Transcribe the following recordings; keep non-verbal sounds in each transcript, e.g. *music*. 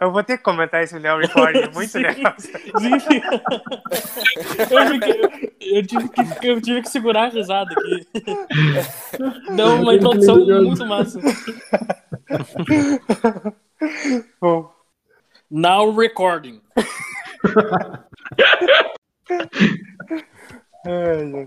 Eu vou ter que comentar esse Léo Recording, é muito *laughs* Sim. legal. Sim. eu, eu tive que, eu tive que segurar a risada aqui. Deu uma introdução muito massa. Bom, Now recording. ai, ai.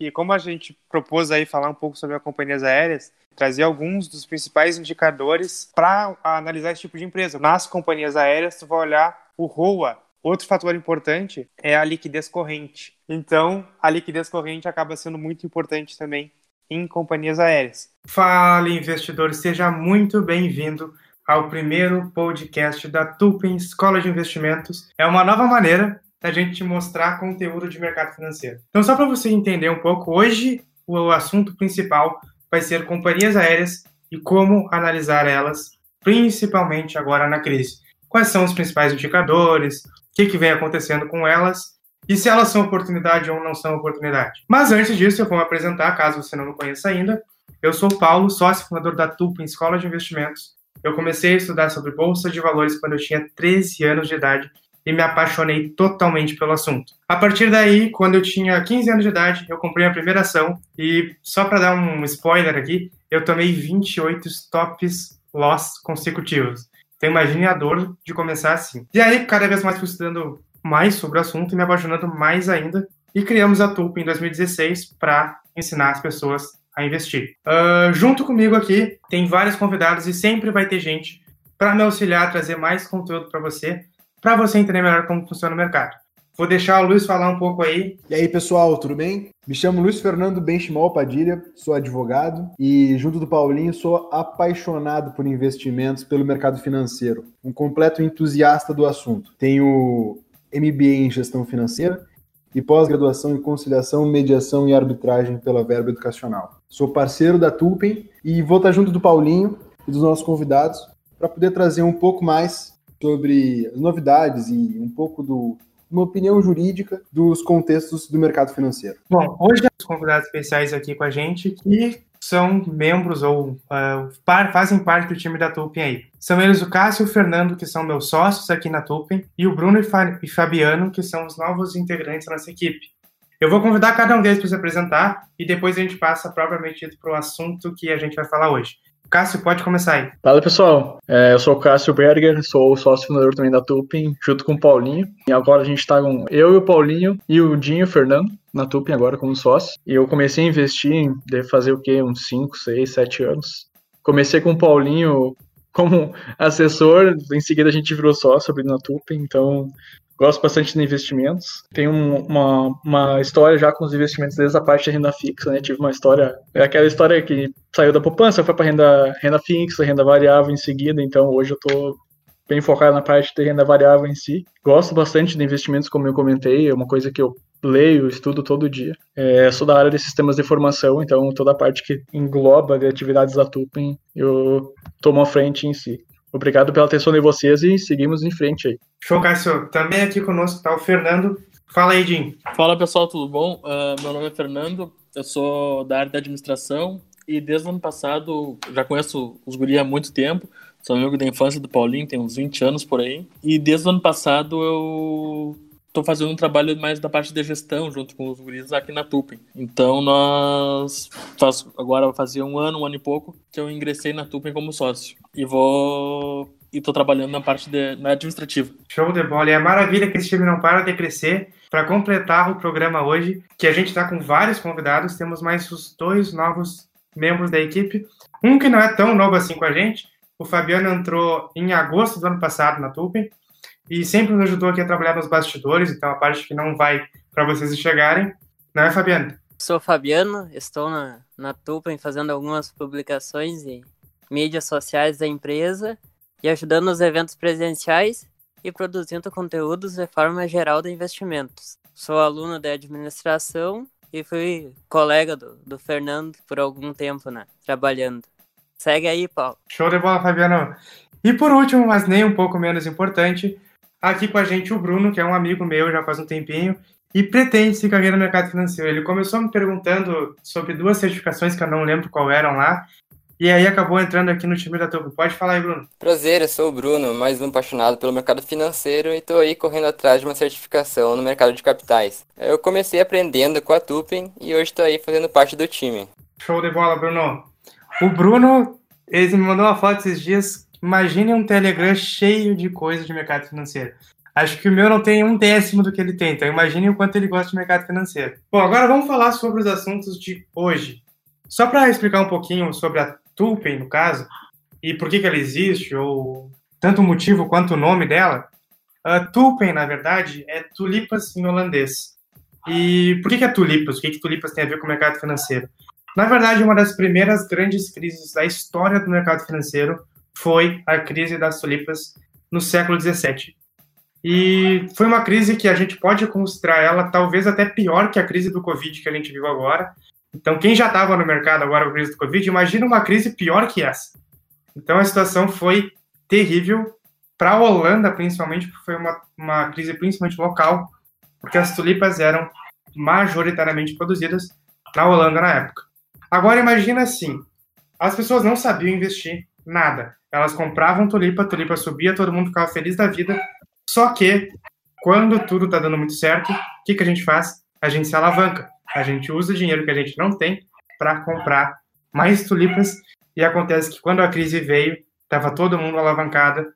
E como a gente propôs aí falar um pouco sobre as companhias aéreas, trazer alguns dos principais indicadores para analisar esse tipo de empresa. Nas companhias aéreas, tu vai olhar o ROA. Outro fator importante é a liquidez corrente. Então, a liquidez corrente acaba sendo muito importante também em companhias aéreas. Fala, investidor, seja muito bem-vindo ao primeiro podcast da Tupin Escola de Investimentos. É uma nova maneira da gente te mostrar conteúdo de mercado financeiro. Então, só para você entender um pouco, hoje o assunto principal vai ser companhias aéreas e como analisar elas, principalmente agora na crise. Quais são os principais indicadores, o que, que vem acontecendo com elas e se elas são oportunidade ou não são oportunidade. Mas antes disso, eu vou me apresentar, caso você não me conheça ainda. Eu sou o Paulo, sócio fundador da Tupin Escola de Investimentos. Eu comecei a estudar sobre bolsa de valores quando eu tinha 13 anos de idade e me apaixonei totalmente pelo assunto. A partir daí, quando eu tinha 15 anos de idade, eu comprei a primeira ação e só para dar um spoiler aqui, eu tomei 28 stops loss consecutivos. Então imagine a dor de começar assim. E aí, cada vez mais fui estudando mais sobre o assunto e me apaixonando mais ainda. E criamos a Tulpa em 2016 para ensinar as pessoas a investir. Uh, junto comigo aqui tem vários convidados e sempre vai ter gente para me auxiliar a trazer mais conteúdo para você, para você entender melhor como funciona o mercado. Vou deixar o Luiz falar um pouco aí. E aí, pessoal, tudo bem? Me chamo Luiz Fernando Benchimol Padilha, sou advogado e, junto do Paulinho, sou apaixonado por investimentos pelo mercado financeiro, um completo entusiasta do assunto. Tenho MBA em gestão financeira e pós-graduação em conciliação, mediação e arbitragem pela Verba Educacional. Sou parceiro da Tulpen e vou estar junto do Paulinho e dos nossos convidados para poder trazer um pouco mais sobre as novidades e um pouco do uma opinião jurídica dos contextos do mercado financeiro. Bom, hoje temos convidados especiais aqui com a gente que são membros ou uh, par, fazem parte do time da Tulpen aí. São eles o Cássio e o Fernando, que são meus sócios aqui na Tulpen, e o Bruno e, Fa e Fabiano, que são os novos integrantes da nossa equipe. Eu vou convidar cada um deles para se apresentar e depois a gente passa propriamente para o assunto que a gente vai falar hoje. Cássio, pode começar aí. Fala pessoal, é, eu sou o Cássio Berger, sou sócio fundador também da Tupin, junto com o Paulinho. E agora a gente está com eu e o Paulinho e o Dinho e o Fernando na Tupin agora como sócio. E eu comecei a investir, deve fazer o quê? Uns 5, 6, 7 anos. Comecei com o Paulinho como assessor, em seguida a gente virou sócio abrindo na Tupin, então gosto bastante de investimentos. Tenho um, uma, uma história já com os investimentos desde a parte da renda fixa, né? Tive uma história, é aquela história que saiu da poupança, foi para renda, renda fixa, renda variável em seguida, então hoje eu tô bem focado na parte de renda variável em si. Gosto bastante de investimentos, como eu comentei, é uma coisa que eu leio, estudo todo dia. É, sou da área de sistemas de informação, então toda a parte que engloba de atividades da Tupin, eu tomo a frente em si. Obrigado pela atenção de vocês e seguimos em frente aí. Show, Cássio. Também aqui conosco está o Fernando. Fala aí, Jim. Fala pessoal, tudo bom? Uh, meu nome é Fernando, eu sou da área da administração e desde o ano passado já conheço os guri há muito tempo. Sou amigo da infância do Paulinho, tem uns 20 anos por aí. E desde o ano passado eu tô fazendo um trabalho mais da parte de gestão junto com os guris aqui na Tupin. Então nós faz, agora fazer um ano, um ano e pouco que eu ingressei na Tupin como sócio e vou e tô trabalhando na parte de, na administrativa. Show de bola. E é maravilha que esse time não para de crescer. Para completar o programa hoje, que a gente está com vários convidados, temos mais os dois novos membros da equipe. Um que não é tão novo assim com a gente. O Fabiano entrou em agosto do ano passado na Tupin e sempre nos ajudou aqui a trabalhar nos bastidores, então a parte que não vai para vocês enxergarem. Não é, Fabiano? Sou Fabiano, estou na, na Tupin fazendo algumas publicações e mídias sociais da empresa e ajudando nos eventos presenciais e produzindo conteúdos de forma geral de investimentos. Sou aluno de administração e fui colega do, do Fernando por algum tempo, né? Trabalhando. Segue aí, Paulo. Show de bola, Fabiano. E por último, mas nem um pouco menos importante, aqui com a gente o Bruno, que é um amigo meu já faz um tempinho e pretende se carreira no mercado financeiro. Ele começou me perguntando sobre duas certificações que eu não lembro qual eram lá, e aí acabou entrando aqui no time da Tupi. Pode falar aí, Bruno. Prazer, eu sou o Bruno, mais um apaixonado pelo mercado financeiro e estou aí correndo atrás de uma certificação no mercado de capitais. Eu comecei aprendendo com a Tupin e hoje estou aí fazendo parte do time. Show de bola, Bruno. O Bruno, ele me mandou uma foto esses dias. Imagine um Telegram cheio de coisas de mercado financeiro. Acho que o meu não tem um décimo do que ele tem, então imagine o quanto ele gosta de mercado financeiro. Bom, agora vamos falar sobre os assuntos de hoje. Só para explicar um pouquinho sobre a Tulpen, no caso, e por que, que ela existe, ou tanto o motivo quanto o nome dela, a Tulpen, na verdade, é tulipas em holandês. E por que, que é tulipas? O que, que tulipas tem a ver com o mercado financeiro? Na verdade, uma das primeiras grandes crises da história do mercado financeiro foi a crise das tulipas no século XVII. E foi uma crise que a gente pode considerar ela talvez até pior que a crise do Covid que a gente viu agora. Então, quem já estava no mercado agora com a crise do Covid, imagina uma crise pior que essa. Então, a situação foi terrível para a Holanda, principalmente, porque foi uma, uma crise principalmente local, porque as tulipas eram majoritariamente produzidas na Holanda na época. Agora, imagina assim: as pessoas não sabiam investir nada. Elas compravam tulipa, tulipa subia, todo mundo ficava feliz da vida, só que, quando tudo está dando muito certo, o que, que a gente faz? A gente se alavanca. A gente usa o dinheiro que a gente não tem para comprar mais tulipas. E acontece que quando a crise veio, estava todo mundo alavancado.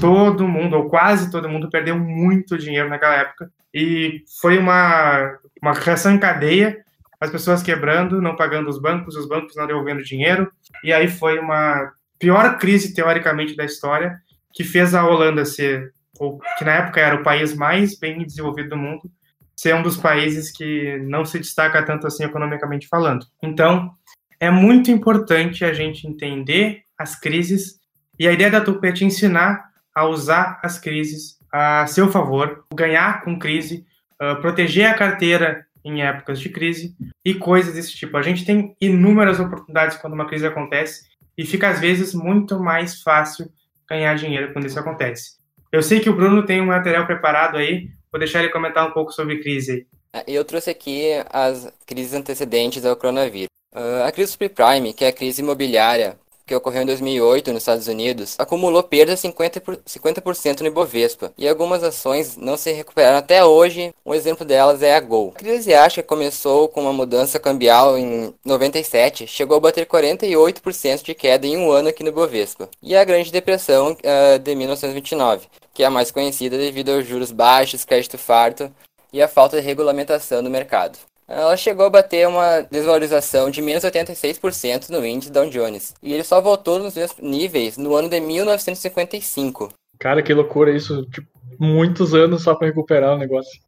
Todo mundo, ou quase todo mundo, perdeu muito dinheiro naquela época. E foi uma, uma reação em cadeia as pessoas quebrando, não pagando os bancos, os bancos não devolvendo dinheiro. E aí foi uma pior crise, teoricamente, da história, que fez a Holanda ser ou que na época era o país mais bem desenvolvido do mundo, ser um dos países que não se destaca tanto assim economicamente falando. Então, é muito importante a gente entender as crises e a ideia da Tupi é te ensinar a usar as crises a seu favor, ganhar com crise, uh, proteger a carteira em épocas de crise e coisas desse tipo. A gente tem inúmeras oportunidades quando uma crise acontece e fica às vezes muito mais fácil ganhar dinheiro quando isso acontece. Eu sei que o Bruno tem um material preparado aí, vou deixar ele comentar um pouco sobre crise. Ah, eu trouxe aqui as crises antecedentes ao coronavírus. Uh, a crise subprime, que é a crise imobiliária, que ocorreu em 2008 nos Estados Unidos, acumulou perdas de 50%, 50 no Ibovespa, e algumas ações não se recuperaram até hoje. Um exemplo delas é a Gol. A crise asiática começou com uma mudança cambial em 97, chegou a bater 48% de queda em um ano aqui no Ibovespa. E a Grande Depressão uh, de 1929, que é a mais conhecida devido aos juros baixos, crédito farto e a falta de regulamentação do mercado ela chegou a bater uma desvalorização de menos 86% no índice Dow Jones. E ele só voltou nos mesmos níveis no ano de 1955. Cara, que loucura isso. Tipo, muitos anos só para recuperar o negócio.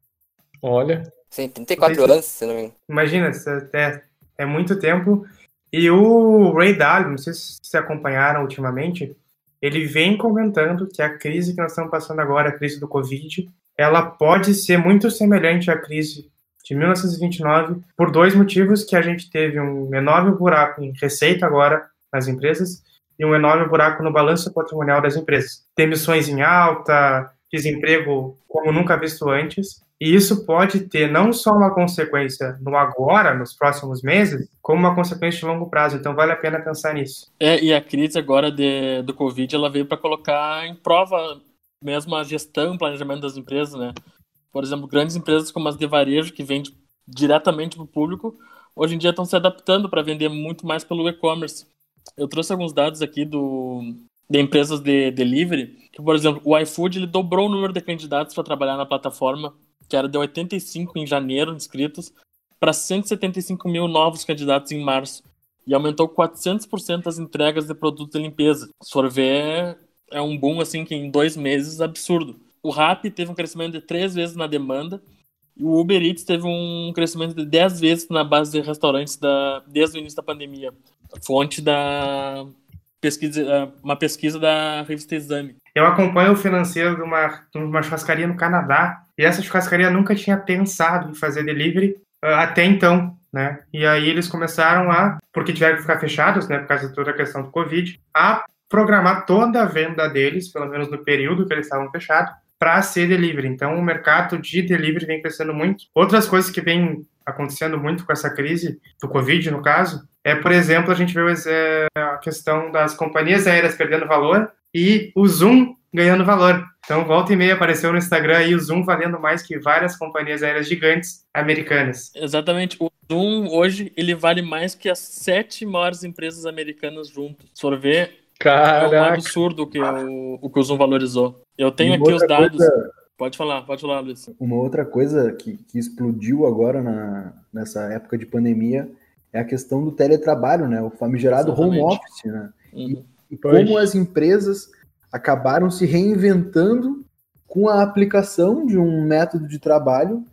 Olha. Sim, 34 anos, se não me engano. Imagina, é, é muito tempo. E o Ray Dalio, não sei se vocês acompanharam ultimamente, ele vem comentando que a crise que nós estamos passando agora, a crise do Covid, ela pode ser muito semelhante à crise de 1929 por dois motivos que a gente teve um enorme buraco em receita agora nas empresas e um enorme buraco no balanço patrimonial das empresas. Demissões em alta, desemprego como nunca visto antes, e isso pode ter não só uma consequência no agora, nos próximos meses, como uma consequência de longo prazo. Então vale a pena pensar nisso. É, e a crise agora de, do Covid, ela veio para colocar em prova mesmo a gestão planejamento das empresas, né? Por exemplo, grandes empresas como as de varejo, que vendem diretamente para o público, hoje em dia estão se adaptando para vender muito mais pelo e-commerce. Eu trouxe alguns dados aqui do, de empresas de delivery, que, por exemplo, o iFood ele dobrou o número de candidatos para trabalhar na plataforma, que era de 85 em janeiro inscritos, para 175 mil novos candidatos em março, e aumentou 400% as entregas de produtos de limpeza. Ver, é um boom assim que em dois meses absurdo. O Rap teve um crescimento de três vezes na demanda e o Uber Eats teve um crescimento de dez vezes na base de restaurantes da, desde o início da pandemia. Fonte da pesquisa, uma pesquisa da revista Exame. Eu acompanho o financeiro de uma, de uma churrascaria no Canadá e essa churrascaria nunca tinha pensado em fazer delivery uh, até então. Né? E aí eles começaram a, porque tiveram que ficar fechados, né, por causa de toda a questão do Covid, a programar toda a venda deles, pelo menos no período que eles estavam fechados, para ser delivery. Então, o mercado de delivery vem crescendo muito. Outras coisas que vem acontecendo muito com essa crise do Covid, no caso, é, por exemplo, a gente vê é, a questão das companhias aéreas perdendo valor e o Zoom ganhando valor. Então, volta e meia apareceu no Instagram aí o Zoom valendo mais que várias companhias aéreas gigantes americanas. Exatamente. O Zoom hoje ele vale mais que as sete maiores empresas americanas juntas. Se for ver, Caraca. é um absurdo o que o, o que o Zoom valorizou. Eu tenho E aqui os dados. coisa- Pode falar, pode falar, Luiz. Uma outra coisa que, que explodiu agora na, nessa época de pandemia é a questão do teletrabalho, né? O famigerado home Exatamente. office, né? Uhum. E Pois. como as empresas acabaram se reinventando com a aplicação de um método de trabalho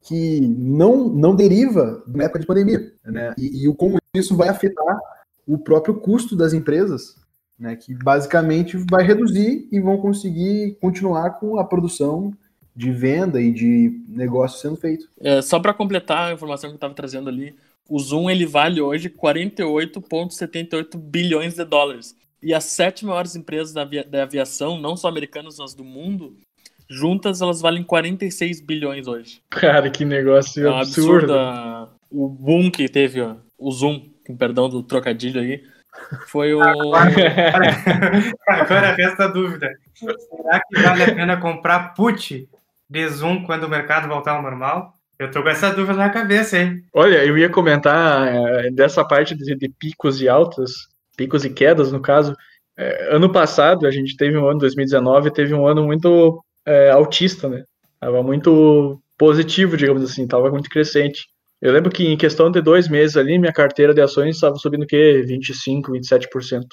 que não, não deriva da época de pandemia, né? E, o como isso vai afetar o próprio custo das empresas, né? Que basicamente vai reduzir e vão conseguir continuar com a produção de venda e de negócio sendo feito. É, só para completar a informação que eu estava trazendo ali, o Zoom ele vale hoje 48,78 bilhões de dólares. E as sete maiores empresas da, avia- da aviação, não só americanas, mas do mundo, juntas elas valem 46 bilhões hoje. Cara, que negócio É um absurdo. o boom que teve, ó, o Zoom, com perdão do trocadilho aí, foi o... Agora *laughs* resta a dúvida. Será que vale a pena comprar put de Zoom quando o mercado voltar ao normal? Eu tô com essa dúvida na cabeça, hein? Olha, eu ia comentar eh, dessa parte de, de picos e altas, picos e quedas, no caso. Eh, ano passado, a gente teve um ano, 2019, teve um ano muito eh, altista, né? Tava muito positivo, digamos assim, tava muito crescente. Eu lembro que em questão de dois meses ali, minha carteira de ações estava subindo o quê? 25, 27%.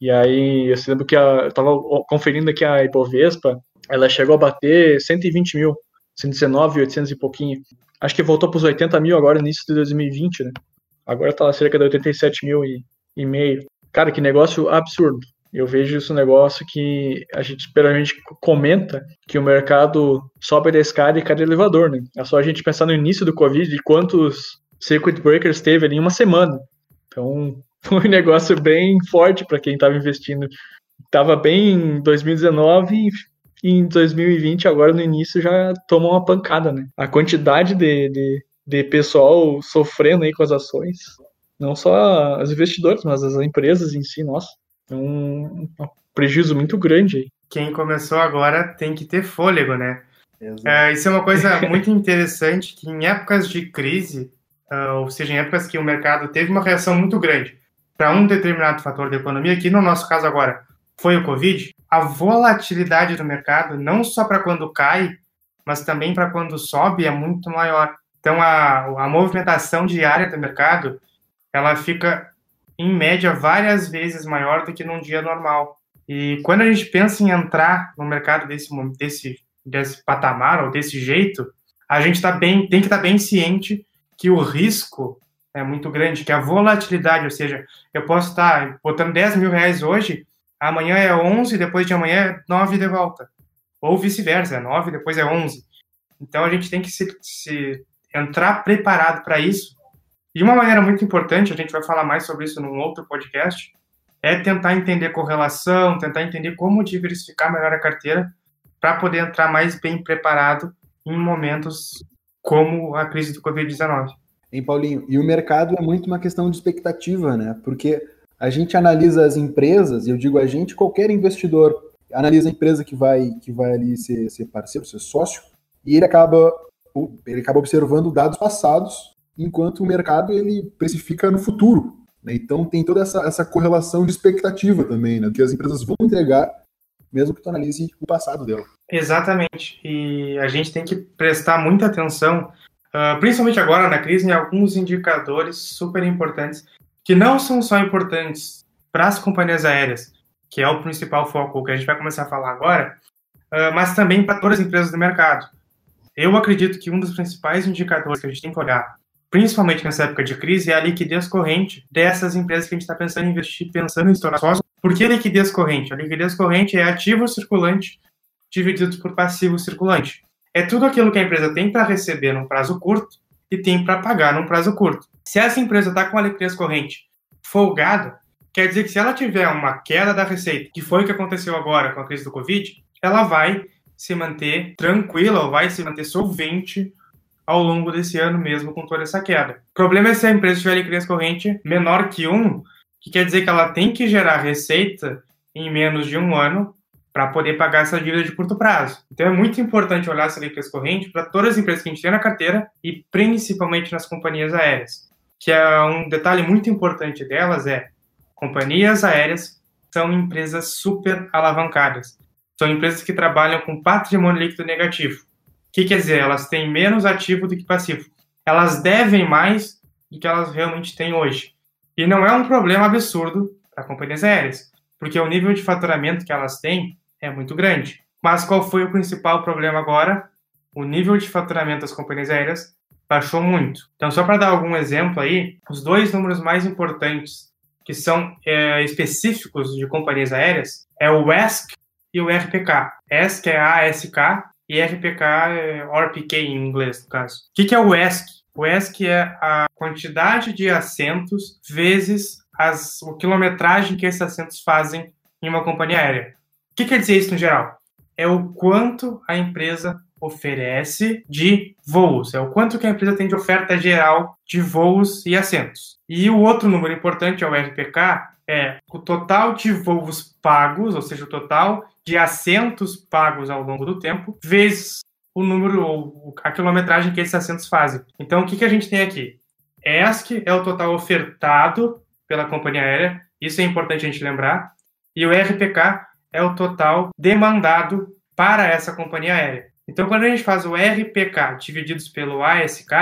E aí, eu lembro que a, eu tava conferindo aqui a Ibovespa, ela chegou a bater 120 mil, 119, 800 e pouquinho. Acho que voltou para os 80 mil agora, início de 2020, né? Agora tá cerca de 87 mil e, e meio. Cara, que negócio absurdo. Eu vejo isso um negócio que a gente geralmente comenta que o mercado sobe da escada e cai do elevador, né? É só a gente pensar no início do Covid e quantos circuit breakers teve ali em uma semana. Então, *laughs* foi um negócio bem forte para quem estava investindo. Tava bem em 2019 e em 2020, agora no início, já tomou uma pancada, né? A quantidade de, de, de pessoal sofrendo aí com as ações, não só os investidores, mas as empresas em si, nossa, é um, um prejuízo muito grande aí. Quem começou agora tem que ter fôlego, né? É, isso é uma coisa *laughs* muito interessante, que em épocas de crise, ah, ou seja, em épocas que o mercado teve uma reação muito grande para um determinado fator da economia, que no nosso caso agora foi o Covid, a volatilidade do mercado, não só para quando cai, mas também para quando sobe, é muito maior. Então, a, a movimentação diária do mercado, ela fica, em média, várias vezes maior do que num dia normal. E quando a gente pensa em entrar no mercado desse, desse desse patamar ou desse jeito, a gente tá bem, tem que estar bem ciente que o risco é muito grande, que a volatilidade, ou seja, eu posso estar botando 10 mil reais hoje, amanhã é 11, depois de amanhã é 9 de volta. Ou vice-versa, é 9, depois é 11. Então a gente tem que se, se entrar preparado para isso. E uma maneira muito importante, a gente vai falar mais sobre isso num outro podcast, é tentar entender correlação, tentar entender como diversificar melhor a carteira para poder entrar mais bem preparado em momentos como a crise do Covid-19. Hein, Paulinho? E o mercado é muito uma questão de expectativa, né? Porque a gente analisa as empresas, e eu digo a gente, qualquer investidor analisa a empresa que vai, que vai ali ser, ser parceiro, ser sócio, e ele acaba, ele acaba observando dados passados, enquanto o mercado ele precifica no futuro. né? Então tem toda essa, essa correlação de expectativa também, né? Que as empresas vão entregar, mesmo que tu analise o passado dela. Exatamente. E a gente tem que prestar muita atenção, uh, principalmente agora na crise, em alguns indicadores super importantes, que não são só importantes para as companhias aéreas, que é o principal foco que a gente vai começar a falar agora, uh, mas também para todas as empresas do mercado. Eu acredito que um dos principais indicadores que a gente tem que olhar, principalmente nessa época de crise, é a liquidez corrente dessas empresas que a gente está pensando em investir, pensando em se tornar sócio. Por que liquidez corrente? A liquidez corrente é ativo circulante dividido por passivo circulante. É tudo aquilo que a empresa tem para receber num prazo curto e tem para pagar num prazo curto. Se essa empresa está com a liquidez corrente folgada, quer dizer que se ela tiver uma queda da receita, que foi o que aconteceu agora com a crise do Covid, ela vai se manter tranquila ou vai se manter solvente ao longo desse ano mesmo com toda essa queda. O problema é se a empresa tiver liquidez corrente menor que um, que quer dizer que ela tem que gerar receita em menos de um ano para poder pagar essa dívida de curto prazo. Então é muito importante olhar essa liquidez corrente para todas as empresas que a gente tem na carteira e principalmente nas companhias aéreas. Que é um detalhe muito importante delas é companhias aéreas são empresas super alavancadas. São empresas que trabalham com patrimônio líquido negativo. Que quer dizer? Elas têm menos ativo do que passivo. Elas devem mais do que elas realmente têm hoje. E não é um problema absurdo para companhias aéreas, porque o nível de faturamento que elas têm é muito grande. Mas qual foi o principal problema agora? O nível de faturamento das companhias aéreas baixou muito. Então, só para dar algum exemplo aí, os dois números mais importantes que são é, específicos de companhias aéreas é o ESC e o RPK. ESC é ASK e RPK é RPK em inglês, no caso. O que, que é o ESC? O ESC é a quantidade de assentos vezes as, a quilometragem que esses assentos fazem em uma companhia aérea. O que quer dizer isso no geral? É o quanto a empresa oferece de voos, é o quanto que a empresa tem de oferta geral de voos e assentos. E o outro número importante é o RPK, é o total de voos pagos, ou seja, o total de assentos pagos ao longo do tempo, vezes o número ou a quilometragem que esses assentos fazem. Então, o que, que a gente tem aqui? ESC é o total ofertado pela companhia aérea, isso é importante a gente lembrar, e o RPK é o total demandado para essa companhia aérea. Então, quando a gente faz o RPK divididos pelo ASK,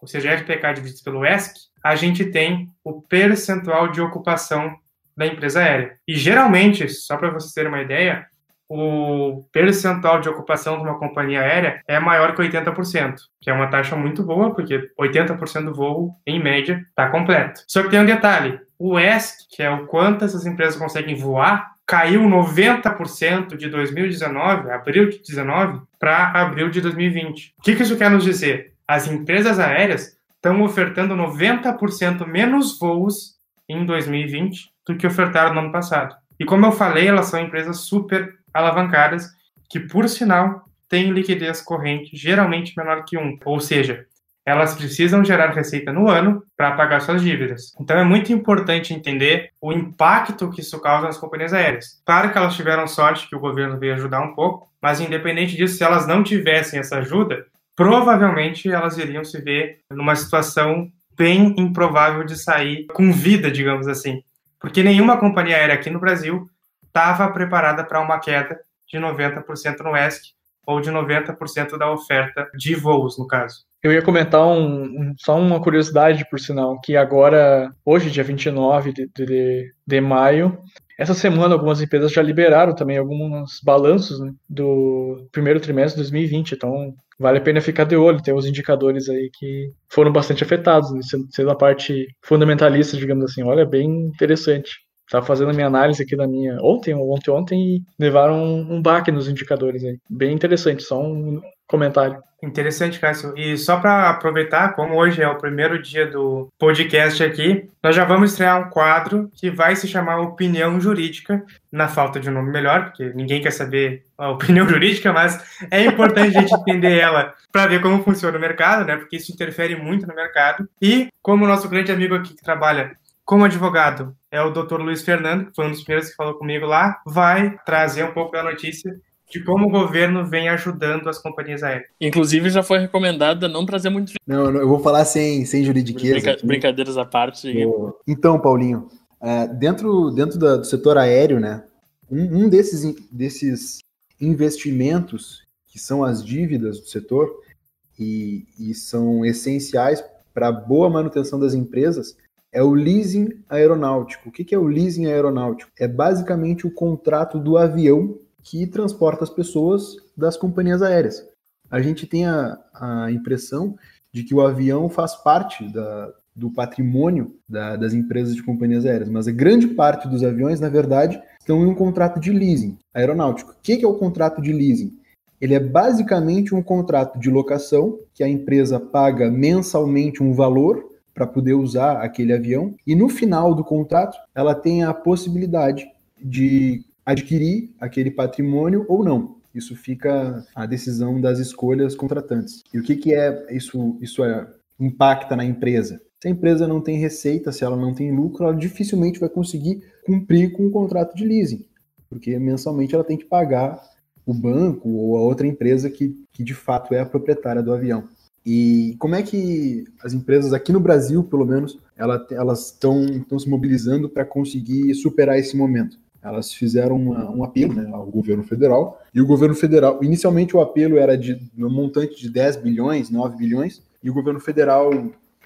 ou seja, RPK divididos pelo ESC, a gente tem o percentual de ocupação da empresa aérea. E geralmente, só para vocês terem uma ideia, o percentual de ocupação de uma companhia aérea é maior que 80%, que é uma taxa muito boa, porque 80% do voo, em média, está completo. Só que tem um detalhe: o ESC, que é o quanto essas empresas conseguem voar, caiu 90% de 2019, abril de 2019, para abril de 2020. O que, que isso quer nos dizer? As empresas aéreas estão ofertando 90% menos voos em 2020 do que ofertaram no ano passado. E como eu falei, elas são empresas super alavancadas que, por sinal, têm liquidez corrente geralmente menor que um. Ou seja, elas precisam gerar receita no ano para pagar suas dívidas. Então é muito importante entender o impacto que isso causa nas companhias aéreas. Claro que elas tiveram sorte que o governo veio ajudar um pouco, mas independente disso, se elas não tivessem essa ajuda, provavelmente elas iriam se ver numa situação bem improvável de sair com vida, digamos assim. Porque nenhuma companhia aérea aqui no Brasil estava preparada para uma queda de 90% no ESC ou de 90% da oferta de voos, no caso. Eu ia comentar um, um, só uma curiosidade, por sinal, que agora, hoje, dia 29 de, de, de maio, essa semana algumas empresas já liberaram também alguns balanços né, do primeiro trimestre de 2020, então vale a pena ficar de olho, tem os indicadores aí que foram bastante afetados, né, sendo a parte fundamentalista, digamos assim, olha, bem interessante. Estava fazendo a minha análise aqui da minha ontem ontem ontem e levaram um, um baque nos indicadores aí. Bem interessante, só um comentário. Interessante, Cássio. E só para aproveitar, como hoje é o primeiro dia do podcast aqui, nós já vamos estrear um quadro que vai se chamar Opinião Jurídica, na falta de um nome melhor, porque ninguém quer saber a *laughs* opinião jurídica, mas é importante a gente entender ela para ver como funciona o mercado, né? Porque isso interfere muito no mercado. E como o nosso grande amigo aqui que trabalha como advogado é o Dr. Luiz Fernando, que foi um dos primeiros que falou comigo lá, vai trazer um pouco da notícia de como o governo vem ajudando as companhias aéreas. Inclusive, já foi recomendado não trazer muito. Não, não eu vou falar sem, sem juridiqueza. Brinca, brincadeiras à parte. Então, Paulinho, é, dentro, dentro do setor aéreo, né, um, um desses, desses investimentos, que são as dívidas do setor, e, e são essenciais para a boa manutenção das empresas, é o leasing aeronáutico. O que é o leasing aeronáutico? É basicamente o contrato do avião que transporta as pessoas das companhias aéreas. A gente tem a, a impressão de que o avião faz parte da, do patrimônio da, das empresas de companhias aéreas, mas a grande parte dos aviões, na verdade, estão em um contrato de leasing aeronáutico. O que é o contrato de leasing? Ele é basicamente um contrato de locação que a empresa paga mensalmente um valor para poder usar aquele avião e no final do contrato ela tem a possibilidade de adquirir aquele patrimônio ou não. Isso fica a decisão das escolhas contratantes. E o que, que é isso? Isso é, impacta na empresa? Se a empresa não tem receita, se ela não tem lucro, ela dificilmente vai conseguir cumprir com o contrato de leasing, porque mensalmente ela tem que pagar o banco ou a outra empresa que, que de fato é a proprietária do avião. E como é que as empresas aqui no Brasil, pelo menos, elas estão se mobilizando para conseguir superar esse momento? Elas fizeram uma, um apelo né, ao governo federal, e o governo federal, inicialmente o apelo era de um montante de 10 bilhões, 9 bilhões, e o governo federal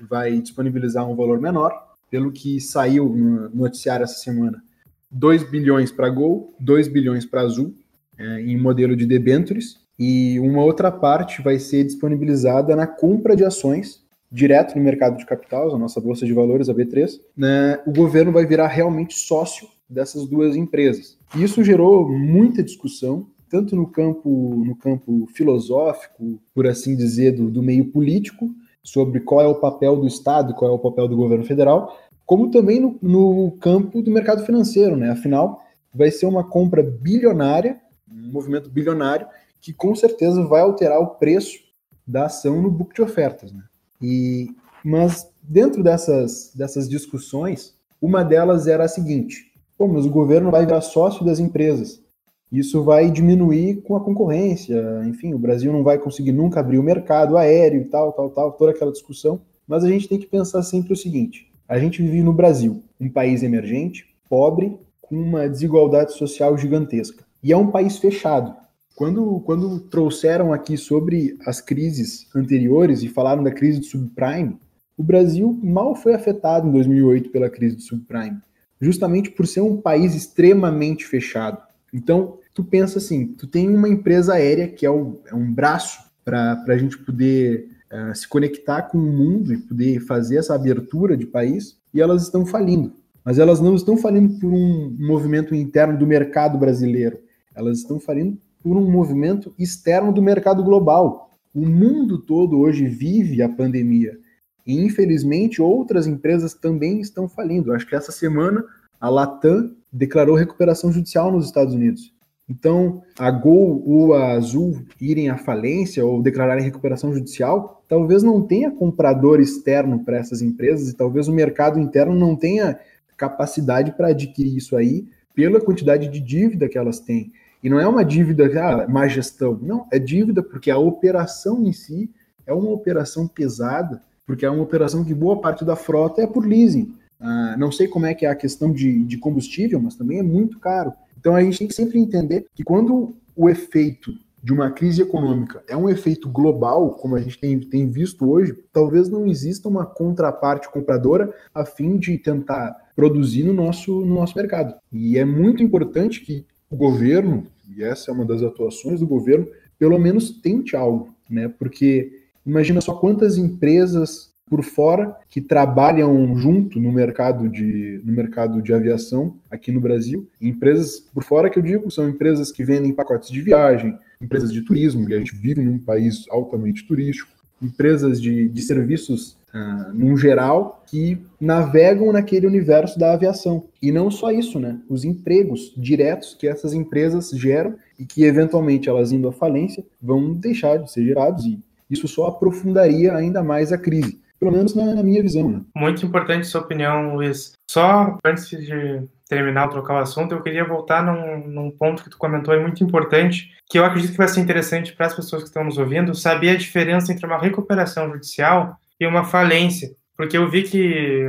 vai disponibilizar um valor menor, pelo que saiu no noticiário essa semana. 2 bilhões para Gol, 2 bilhões para Azul, é, em modelo de debentures, e uma outra parte vai ser disponibilizada na compra de ações direto no mercado de capitais, a nossa bolsa de valores, a B3. Né, o governo vai virar realmente sócio dessas duas empresas. Isso gerou muita discussão, tanto no campo, no campo filosófico, por assim dizer, do, do meio político, sobre qual é o papel do Estado, qual é o papel do governo federal, como também no, no campo do mercado financeiro, né? Afinal, vai ser uma compra bilionária, um movimento bilionário, que com certeza vai alterar o preço da ação no book de ofertas. Né? E, mas dentro dessas, dessas discussões, uma delas era a seguinte: Pô, mas o governo vai virar sócio das empresas. Isso vai diminuir com a concorrência, enfim, o Brasil não vai conseguir nunca abrir o mercado aéreo e tal, tal, tal, toda aquela discussão. Mas a gente tem que pensar sempre o seguinte: a gente vive no Brasil, um país emergente, pobre, com uma desigualdade social gigantesca. E é um país fechado. Quando, quando trouxeram aqui sobre as crises anteriores e falaram da crise do subprime, o Brasil mal foi afetado em 2008 pela crise do subprime, justamente por ser um país extremamente fechado. Então, tu pensa assim, tu tem uma empresa aérea que é, o, é um braço para a gente poder uh, se conectar com o mundo e poder fazer essa abertura de país, e elas estão falindo. Mas elas não estão falindo por um movimento interno do mercado brasileiro, elas estão falindo por um movimento externo do mercado global. O mundo todo hoje vive a pandemia. E, infelizmente, outras empresas também estão falindo. Acho que essa semana a Latam declarou recuperação judicial nos Estados Unidos. Então, a Gol ou a Azul irem à falência ou declararem recuperação judicial, talvez não tenha comprador externo para essas empresas e talvez o mercado interno não tenha capacidade para adquirir isso aí pela quantidade de dívida que elas têm. E não é uma dívida, ah, má gestão. Não, é dívida porque a operação em si é uma operação pesada, porque é uma operação que boa parte da frota é por leasing. Ah, não sei como é que é a questão de, de combustível, mas também é muito caro. Então a gente tem que sempre entender que quando o efeito de uma crise econômica é um efeito global, como a gente tem, tem visto hoje, talvez não exista uma contraparte compradora a fim de tentar produzir no nosso, no nosso mercado. E é muito importante que o governo, e essa é uma das atuações do governo, pelo menos tente algo, né? Porque imagina só quantas empresas por fora que trabalham junto no mercado de no mercado de aviação aqui no Brasil. Empresas por fora que eu digo são empresas que vendem pacotes de viagem, empresas de turismo, e a gente vive num país altamente turístico, empresas de, de serviços uh, num geral, que navegam naquele universo da aviação. E não só isso, né? Os empregos diretos que essas empresas geram e que, eventualmente, elas indo à falência, vão deixar de ser gerados e isso só aprofundaria ainda mais a crise. Pelo menos na, na minha visão. Né? Muito importante sua opinião, Luiz. Só antes de terminar, trocar o assunto, eu queria voltar num, num ponto que tu comentou, é muito importante, que eu acredito que vai ser interessante para as pessoas que estão nos ouvindo, saber a diferença entre uma recuperação judicial e uma falência. Porque eu vi que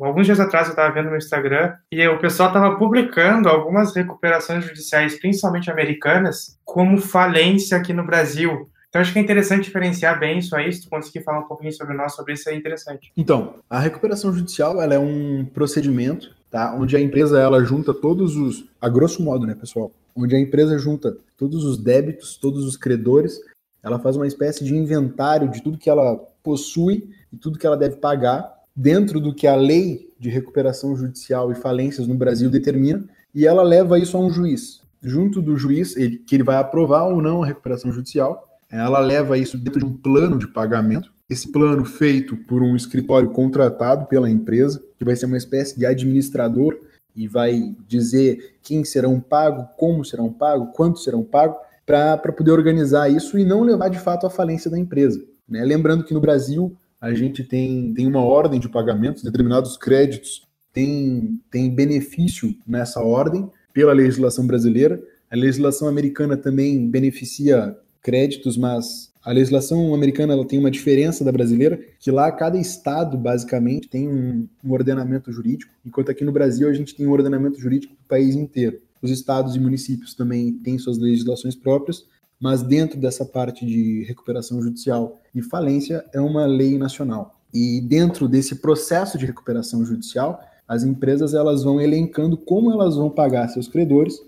alguns dias atrás eu estava vendo no Instagram e o pessoal estava publicando algumas recuperações judiciais, principalmente americanas, como falência aqui no Brasil. Então acho que é interessante diferenciar bem isso aí, se tu conseguir falar um pouquinho sobre nós, sobre isso é interessante. Então, a recuperação judicial ela é um procedimento, tá? Onde a empresa ela junta todos os, a grosso modo, né, pessoal? Onde a empresa junta todos os débitos, todos os credores, ela faz uma espécie de inventário de tudo que ela possui e tudo que ela deve pagar dentro do que a lei de recuperação judicial e falências no Brasil determina, e ela leva isso a um juiz. Junto do juiz, ele, que ele vai aprovar ou não a recuperação judicial, ela leva isso dentro de um plano de pagamento. Esse plano feito por um escritório contratado pela empresa, que vai ser uma espécie de administrador e vai dizer quem serão pagos, como serão pagos, quanto serão pagos, para poder organizar isso e não levar de fato à falência da empresa. Né? Lembrando que no Brasil, a gente tem, tem uma ordem de pagamentos, determinados créditos têm, têm benefício nessa ordem pela legislação brasileira. A legislação americana também beneficia créditos, mas a legislação americana ela tem uma diferença da brasileira, que lá cada estado, basicamente, tem um, um ordenamento jurídico, enquanto aqui no Brasil a gente tem um ordenamento jurídico do país inteiro. Os estados e municípios também têm suas legislações próprias, mas dentro dessa parte de recuperação judicial e falência é uma lei nacional. E dentro desse processo de recuperação judicial, as empresas elas vão elencando como elas vão pagar seus credores,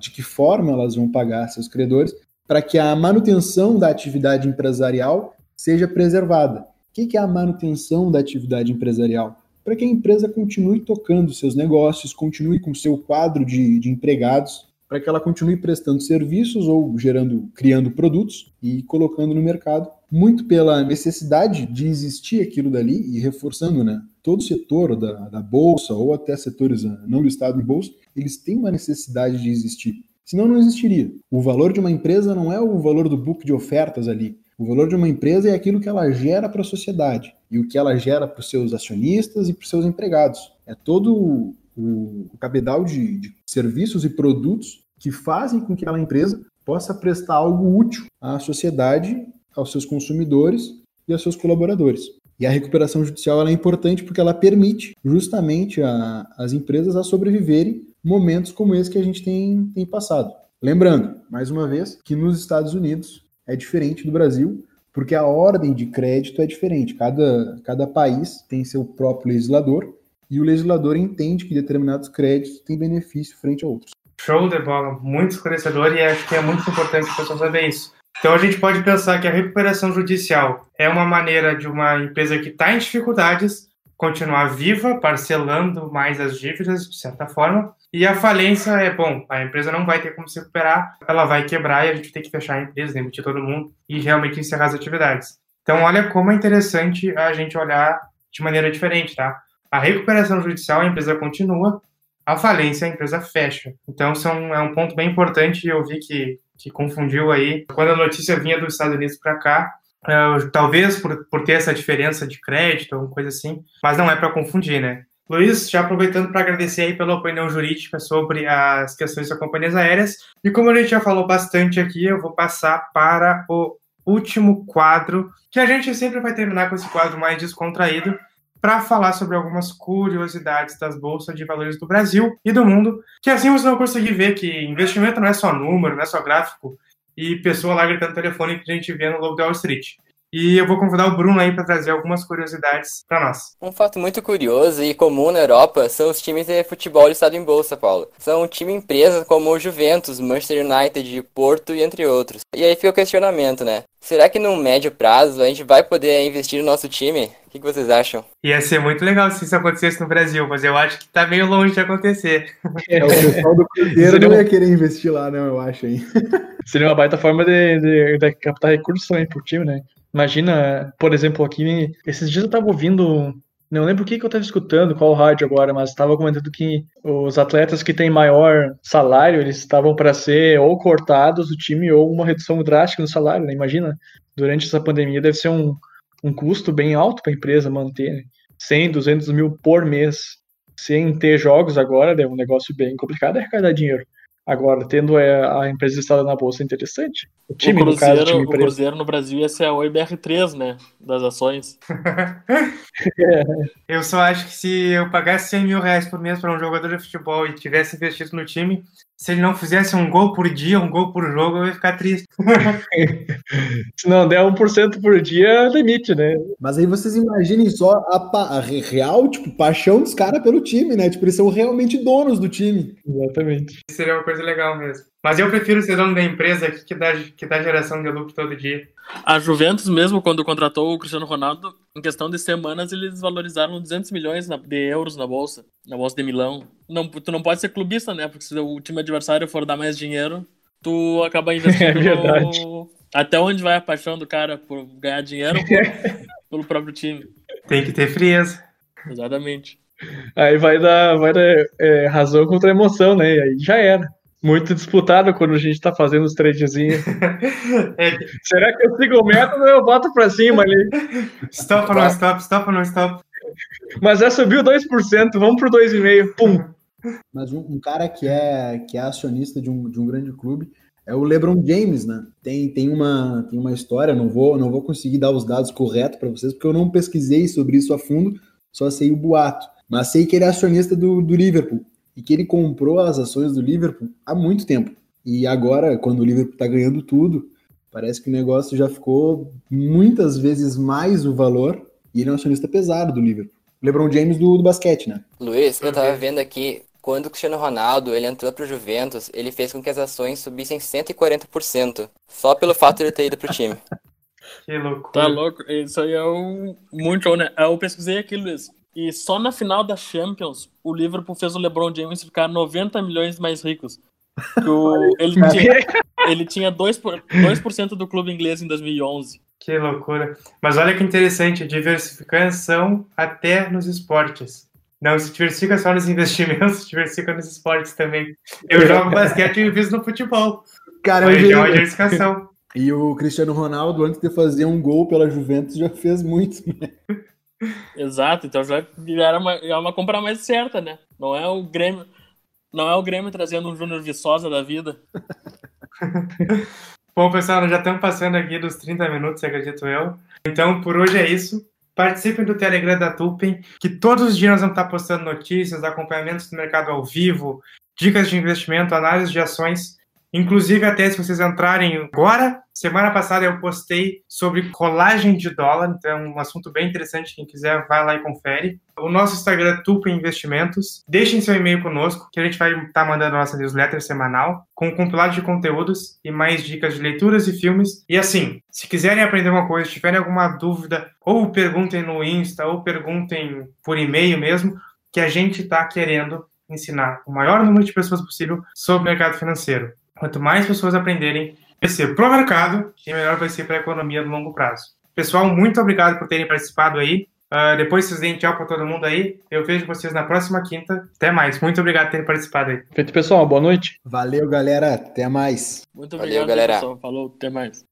de que forma elas vão pagar seus credores, para que a manutenção da atividade empresarial seja preservada. O que é a manutenção da atividade empresarial? Para que a empresa continue tocando seus negócios, continue com seu quadro de, de empregados, para que ela continue prestando serviços ou gerando, criando produtos e colocando no mercado, muito pela necessidade de existir aquilo dali e reforçando, né? Todo setor da, da bolsa ou até setores ah, não listados em bolsa, eles têm uma necessidade de existir. Senão não existiria. O valor de uma empresa não é o valor do book de ofertas ali. O valor de uma empresa é aquilo que ela gera para a sociedade e o que ela gera para os seus acionistas e para os seus empregados. É todo o, cabedal de, de serviços e produtos que fazem com que aquela empresa possa prestar algo útil à sociedade, aos seus consumidores e aos seus colaboradores. E a recuperação judicial é importante porque ela permite justamente a, as empresas a sobreviverem momentos como esse que a gente tem, tem passado. Lembrando, mais uma vez, que nos Estados Unidos é diferente do Brasil, porque a ordem de crédito é diferente. Cada, cada país tem seu próprio legislador e o legislador entende que determinados créditos têm benefício frente a outros. Show de bola, muito esclarecedor e acho que é muito importante a pessoa saber isso. Então a gente pode pensar que a recuperação judicial é uma maneira de uma empresa que está em dificuldades continuar viva, parcelando mais as dívidas, de certa forma. E a falência é, bom, a empresa não vai ter como se recuperar, ela vai quebrar e a gente tem que fechar a empresa, demitir todo mundo e realmente encerrar as atividades. Então, olha como é interessante a gente olhar de maneira diferente, tá? A recuperação judicial, a empresa continua, a falência, a empresa fecha. Então, são, é um ponto bem importante. Eu vi que, que confundiu aí. Quando a notícia vinha dos Estados Unidos para cá, uh, talvez por, por ter essa diferença de crédito, alguma coisa assim, mas não é para confundir, né? Luiz, já aproveitando para agradecer aí pela opinião jurídica sobre as questões das companhias aéreas. E como a gente já falou bastante aqui, eu vou passar para o último quadro, que a gente sempre vai terminar com esse quadro mais descontraído, para falar sobre algumas curiosidades das bolsas de valores do Brasil e do mundo, que assim você vai conseguir ver que investimento não é só número, não é só gráfico e pessoa lá gritando telefone que a gente vê no logo da Wall Street. E eu vou convidar o Bruno aí para trazer algumas curiosidades para nós. Um fato muito curioso e comum na Europa são os times de futebol listados em bolsa, Paulo. São time empresas como o Juventus, Manchester United, Porto e entre outros. E aí fica o questionamento, né? Será que no médio prazo a gente vai poder investir no nosso time? O que, vocês acham? Ia ser muito legal se isso acontecesse no Brasil, mas eu acho que tá meio longe de acontecer. É, o pessoal do Cruzeiro não ia querer investir lá, não, eu acho, hein? Seria uma baita forma de, de, de captar recursos também pro time, né? Imagina, por exemplo, aqui, esses dias eu tava ouvindo, não lembro o que, que eu tava escutando, qual rádio agora, mas estava comentando que os atletas que têm maior salário, eles estavam para ser ou cortados do time ou uma redução drástica no salário, né? Imagina, durante essa pandemia deve ser um, um custo bem alto para a empresa manter, né? 100, 200 mil por mês. Sem ter jogos agora, é um negócio bem complicado é arrecadar dinheiro. Agora, tendo é, a empresa listada na bolsa é interessante. O time, o Cruzeiro, no caso, time o Cruzeiro no Brasil ia ser a OIBR3, né? Das ações. *laughs* é. Eu só acho que se eu pagasse 100 mil reais por mês para um jogador de futebol e tivesse investido no time, se ele não fizesse um gol por dia, um gol por jogo, eu ia ficar triste. *laughs* se não der 1% por dia, limite, né? Mas aí vocês imaginem só a, a real, tipo, paixão dos caras pelo time, né? Tipo, eles são realmente donos do time. Exatamente. Seria uma coisa legal mesmo. Mas eu prefiro ser dono da empresa que, que, dá, que dá geração de lucro todo dia. A Juventus, mesmo quando contratou o Cristiano Ronaldo, em questão de semanas, eles valorizaram 200 milhões de euros na bolsa, na bolsa de Milão. Não, tu não pode ser clubista, né? Porque se o time adversário for dar mais dinheiro, tu acaba *laughs* investindo é verdade. No... Até onde vai a paixão do cara por ganhar dinheiro por... *laughs* pelo próprio time. Tem que ter frieza. Exatamente. Aí vai dar, vai dar é, razão contra emoção, né? E aí já era. Muito disputado quando a gente tá fazendo os tradezinhos. *laughs* É, Será que eu sigo o método ou eu boto pra cima ali? stop ou não stop, stop ou não stop. Mas já subiu 2%, vamos pro 2,5%. Pum. Mas um, um cara que é, que é acionista de um, de um grande clube é o LeBron James, né? Tem, tem, uma, tem uma história, não vou, não vou conseguir dar os dados corretos para vocês, porque eu não pesquisei sobre isso a fundo, só sei o boato. Mas sei que ele é acionista do, do Liverpool e que ele comprou as ações do Liverpool há muito tempo. E agora, quando o Liverpool tá ganhando tudo, parece que o negócio já ficou muitas vezes mais o valor e ele é um acionista pesado do Liverpool. LeBron James do, do basquete, né? Luiz, eu tava vendo aqui, quando o Cristiano Ronaldo ele entrou pro Juventus, ele fez com que as ações subissem 140%, só pelo fato de ele ter ido pro time. *laughs* Que loucura. Tá louco? Isso aí é um muito né? Eu pesquisei aqui, Luiz. E só na final da Champions, o Liverpool fez o LeBron James ficar 90 milhões mais ricos. O- ele, tinha, ele tinha 2%, por, 2 do clube inglês em 2011. Que loucura. Mas olha que interessante, diversificação até nos esportes. Não se diversifica só nos investimentos, *laughs* se diversifica nos esportes também. Eu jogo basquete e invisto no futebol. Cara, já é uma diversificação. E o Cristiano Ronaldo, antes de fazer um gol pela Juventus, já fez muitos. Exato, então já era uma, é uma compra mais certa, né? Não é o Grêmio, não é o Grêmio trazendo um Júnior Viçosa da vida. *laughs* Bom, pessoal, nós já estamos passando aqui dos 30 minutos, acredito eu. Então, por hoje é isso. Participem do Telegram da Tulpen, que todos os dias nós vamos estar postando notícias, acompanhamentos do mercado ao vivo, dicas de investimento, análise de ações. Inclusive, até se vocês entrarem agora, semana passada eu postei sobre colagem de dólar, então é um assunto bem interessante. Quem quiser, vai lá e confere. O nosso Instagram é Tulpen Investimentos. Deixem seu e-mail conosco, que a gente vai estar mandando nossa newsletter semanal, com um compilado de conteúdos e mais dicas de leituras e filmes. E assim, se quiserem aprender uma coisa, tiverem alguma dúvida, ou perguntem no Insta, ou perguntem por e-mail mesmo, que a gente está querendo ensinar o maior número de pessoas possível sobre o mercado financeiro. Quanto mais pessoas aprenderem, vai ser pro mercado e melhor vai ser para a economia no longo prazo. Pessoal, muito obrigado por terem participado aí. Ah, depois vocês deem tchau para todo mundo aí. Eu vejo vocês na próxima quinta. Até mais. Muito obrigado por terem participado aí. Feito, pessoal. Boa noite. Valeu, galera. Até mais. Muito Valeu, obrigado, galera. pessoal. Falou, até mais.